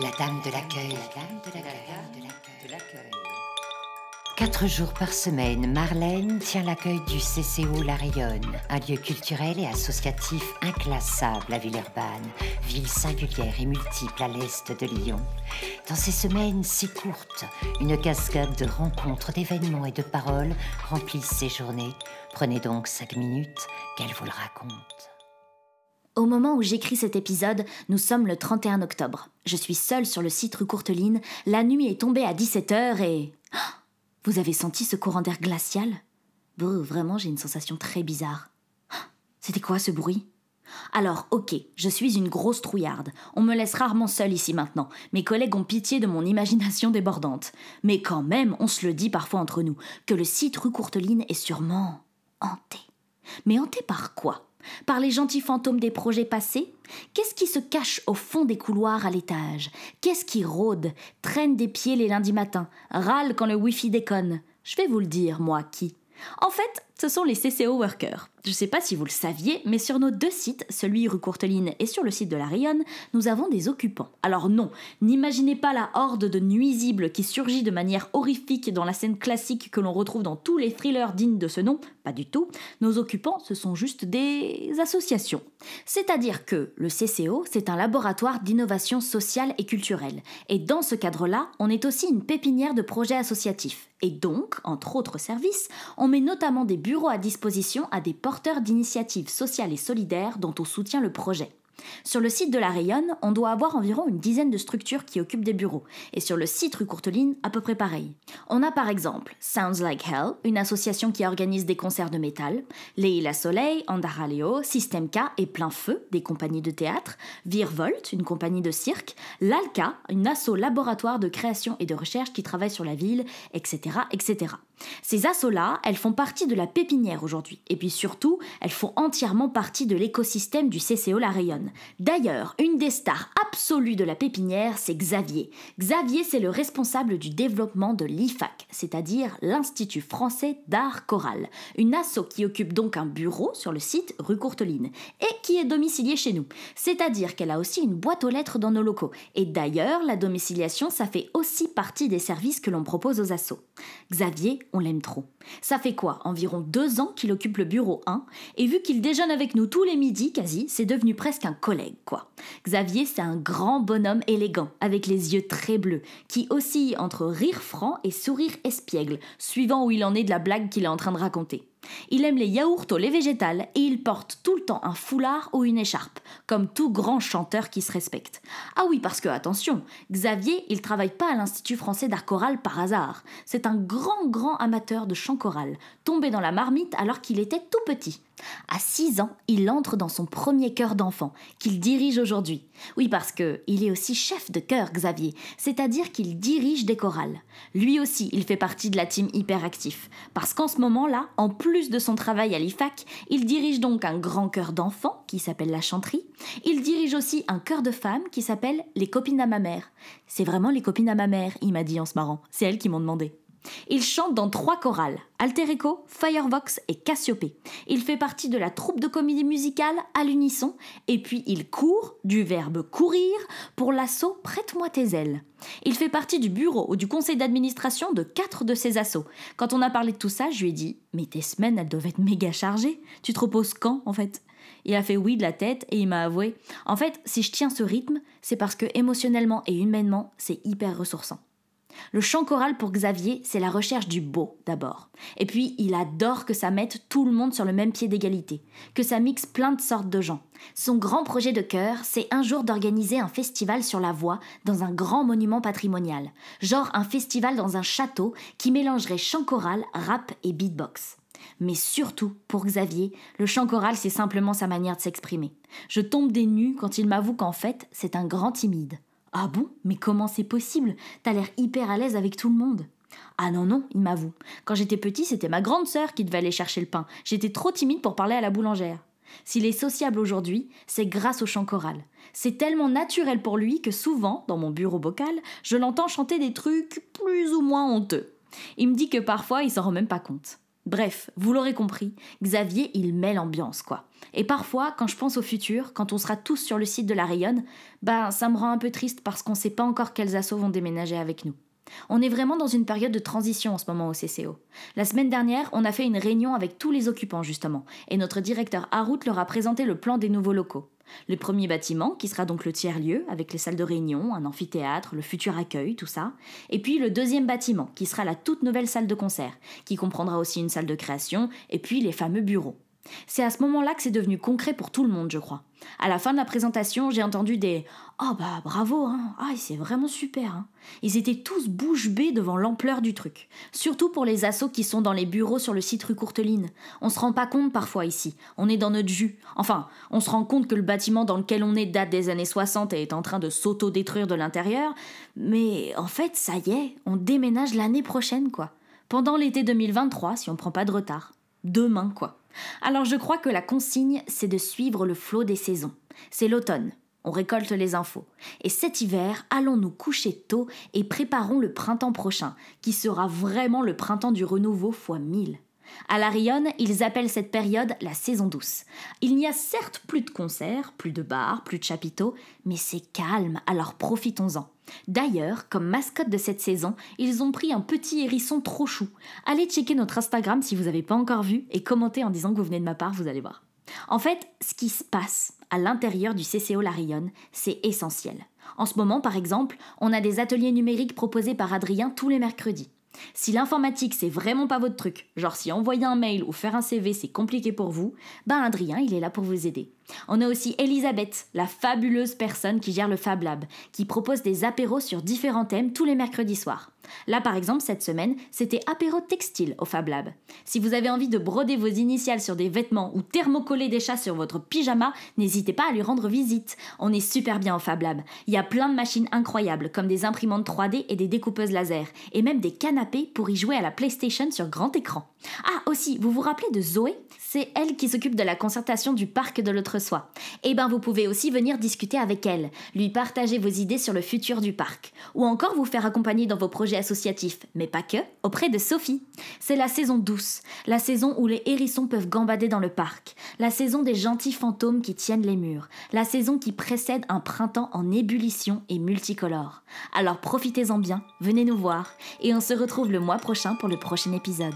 La dame de l'accueil. Quatre jours par semaine, Marlène tient l'accueil du CCO La Rayonne, un lieu culturel et associatif inclassable à Villeurbanne, ville singulière et multiple à l'est de Lyon. Dans ces semaines si courtes, une cascade de rencontres, d'événements et de paroles remplissent ces journées. Prenez donc cinq minutes qu'elle vous le raconte. Au moment où j'écris cet épisode, nous sommes le 31 octobre. Je suis seule sur le site rue Courteline, la nuit est tombée à 17h et... Ah vous avez senti ce courant d'air glacial? Vraiment, j'ai une sensation très bizarre. Ah C'était quoi ce bruit? Alors, ok, je suis une grosse trouillarde. On me laisse rarement seule ici maintenant. Mes collègues ont pitié de mon imagination débordante. Mais quand même, on se le dit parfois entre nous, que le site rue Courteline est sûrement hanté. Mais hanté par quoi? Par les gentils fantômes des projets passés Qu'est-ce qui se cache au fond des couloirs à l'étage? Qu'est-ce qui rôde, traîne des pieds les lundis matins, râle quand le Wi-Fi déconne? Je vais vous le dire, moi qui. En fait, ce sont les CCO workers. Je ne sais pas si vous le saviez, mais sur nos deux sites, celui rue Courteline et sur le site de la Rayonne, nous avons des occupants. Alors non, n'imaginez pas la horde de nuisibles qui surgit de manière horrifique dans la scène classique que l'on retrouve dans tous les thrillers dignes de ce nom, pas du tout. Nos occupants, ce sont juste des associations. C'est-à-dire que le CCO, c'est un laboratoire d'innovation sociale et culturelle. Et dans ce cadre-là, on est aussi une pépinière de projets associatifs. Et donc, entre autres services, on met notamment des bureaux à disposition à des porteurs d'initiatives sociales et solidaires dont on soutient le projet. Sur le site de la Rayonne, on doit avoir environ une dizaine de structures qui occupent des bureaux, et sur le site rue Courteline, à peu près pareil. On a par exemple Sounds Like Hell, une association qui organise des concerts de métal, Leila Soleil, Andaraleo, System K et Plein Feu, des compagnies de théâtre, Virvolt, une compagnie de cirque, l'ALCA, une asso laboratoire de création et de recherche qui travaille sur la ville, etc. etc. Ces assos-là, elles font partie de la pépinière aujourd'hui, et puis surtout, elles font entièrement partie de l'écosystème du CCO La Rayonne. D'ailleurs, une des stars absolues de la pépinière, c'est Xavier. Xavier, c'est le responsable du développement de l'IFAC, c'est-à-dire l'Institut français d'art choral, une asso qui occupe donc un bureau sur le site rue Courteline et qui est domiciliée chez nous. C'est-à-dire qu'elle a aussi une boîte aux lettres dans nos locaux. Et d'ailleurs, la domiciliation, ça fait aussi partie des services que l'on propose aux assos. Xavier, on l'aime trop. Ça fait quoi Environ deux ans qu'il occupe le bureau 1, et vu qu'il déjeune avec nous tous les midis quasi, c'est devenu presque un collègue, quoi. Xavier, c'est un grand bonhomme élégant, avec les yeux très bleus, qui oscille entre rire franc et sourire espiègle, suivant où il en est de la blague qu'il est en train de raconter. Il aime les yaourts au lait végétal et il porte tout le temps un foulard ou une écharpe, comme tout grand chanteur qui se respecte. Ah oui, parce que, attention, Xavier, il travaille pas à l'Institut français d'art choral par hasard. C'est un grand, grand amateur de chant choral, tombé dans la marmite alors qu'il était tout petit. À 6 ans, il entre dans son premier chœur d'enfant, qu'il dirige aujourd'hui. Oui, parce que il est aussi chef de chœur, Xavier, c'est-à-dire qu'il dirige des chorales. Lui aussi, il fait partie de la team hyperactif, parce qu'en ce moment-là, en plus de son travail à l'IFAC, il dirige donc un grand chœur d'enfants qui s'appelle la chanterie. Il dirige aussi un chœur de femmes qui s'appelle les copines à ma mère. C'est vraiment les copines à ma mère, il m'a dit en se marrant. C'est elles qui m'ont demandé. Il chante dans trois chorales, Alterico, Firevox et Cassiopée. Il fait partie de la troupe de comédie musicale à l'unisson, et puis il court, du verbe courir, pour l'assaut Prête-moi tes ailes. Il fait partie du bureau ou du conseil d'administration de quatre de ces assauts. Quand on a parlé de tout ça, je lui ai dit Mais tes semaines, elles doivent être méga chargées. Tu te reposes quand, en fait? Il a fait oui de la tête et il m'a avoué En fait, si je tiens ce rythme, c'est parce que émotionnellement et humainement, c'est hyper ressourçant. Le chant choral pour Xavier, c'est la recherche du beau d'abord. Et puis, il adore que ça mette tout le monde sur le même pied d'égalité, que ça mixe plein de sortes de gens. Son grand projet de cœur, c'est un jour d'organiser un festival sur la voix dans un grand monument patrimonial, genre un festival dans un château qui mélangerait chant choral, rap et beatbox. Mais surtout, pour Xavier, le chant choral, c'est simplement sa manière de s'exprimer. Je tombe des nues quand il m'avoue qu'en fait, c'est un grand timide. Ah bon? Mais comment c'est possible? T'as l'air hyper à l'aise avec tout le monde. Ah non, non, il m'avoue. Quand j'étais petit, c'était ma grande sœur qui devait aller chercher le pain. J'étais trop timide pour parler à la boulangère. S'il est sociable aujourd'hui, c'est grâce au chant choral. C'est tellement naturel pour lui que souvent, dans mon bureau bocal, je l'entends chanter des trucs plus ou moins honteux. Il me dit que parfois, il s'en rend même pas compte. Bref, vous l'aurez compris, Xavier, il met l'ambiance, quoi. Et parfois, quand je pense au futur, quand on sera tous sur le site de la Rayonne, ben ça me rend un peu triste parce qu'on sait pas encore quels assauts vont déménager avec nous. On est vraiment dans une période de transition en ce moment au CCO. La semaine dernière, on a fait une réunion avec tous les occupants justement, et notre directeur Harout leur a présenté le plan des nouveaux locaux. Le premier bâtiment, qui sera donc le tiers-lieu, avec les salles de réunion, un amphithéâtre, le futur accueil, tout ça. Et puis le deuxième bâtiment, qui sera la toute nouvelle salle de concert, qui comprendra aussi une salle de création, et puis les fameux bureaux. C'est à ce moment-là que c'est devenu concret pour tout le monde, je crois. À la fin de la présentation, j'ai entendu des Oh bah bravo, hein. Ah, c'est vraiment super, hein. Ils étaient tous bouche bée devant l'ampleur du truc. Surtout pour les assos qui sont dans les bureaux sur le site rue Courteline. On se rend pas compte parfois ici. On est dans notre jus. Enfin, on se rend compte que le bâtiment dans lequel on est date des années 60 et est en train de s'auto-détruire de l'intérieur. Mais en fait, ça y est, on déménage l'année prochaine, quoi. Pendant l'été 2023, si on prend pas de retard. Demain, quoi. Alors je crois que la consigne, c'est de suivre le flot des saisons. C'est l'automne. On récolte les infos. Et cet hiver, allons nous coucher tôt et préparons le printemps prochain, qui sera vraiment le printemps du renouveau fois mille. À la Rionne, ils appellent cette période la saison douce. Il n'y a certes plus de concerts, plus de bars, plus de chapiteaux, mais c'est calme, alors profitons-en. D'ailleurs, comme mascotte de cette saison, ils ont pris un petit hérisson trop chou. Allez checker notre Instagram si vous n'avez pas encore vu et commentez en disant que vous venez de ma part, vous allez voir. En fait, ce qui se passe à l'intérieur du CCO La Rionne, c'est essentiel. En ce moment, par exemple, on a des ateliers numériques proposés par Adrien tous les mercredis. Si l'informatique c'est vraiment pas votre truc, genre si envoyer un mail ou faire un CV c'est compliqué pour vous, ben Adrien il est là pour vous aider. On a aussi Elisabeth, la fabuleuse personne qui gère le Fab Lab, qui propose des apéros sur différents thèmes tous les mercredis soirs. Là, par exemple, cette semaine, c'était apéro textile au Fab Lab. Si vous avez envie de broder vos initiales sur des vêtements ou thermocoller des chats sur votre pyjama, n'hésitez pas à lui rendre visite. On est super bien au Fab Lab. Il y a plein de machines incroyables, comme des imprimantes 3D et des découpeuses laser, et même des canapés pour y jouer à la PlayStation sur grand écran. Ah, aussi, vous vous rappelez de Zoé? C'est elle qui s'occupe de la concertation du parc de l'autre soi. Eh ben, vous pouvez aussi venir discuter avec elle, lui partager vos idées sur le futur du parc, ou encore vous faire accompagner dans vos projets associatif, mais pas que, auprès de Sophie. C'est la saison douce, la saison où les hérissons peuvent gambader dans le parc, la saison des gentils fantômes qui tiennent les murs, la saison qui précède un printemps en ébullition et multicolore. Alors profitez-en bien, venez nous voir, et on se retrouve le mois prochain pour le prochain épisode.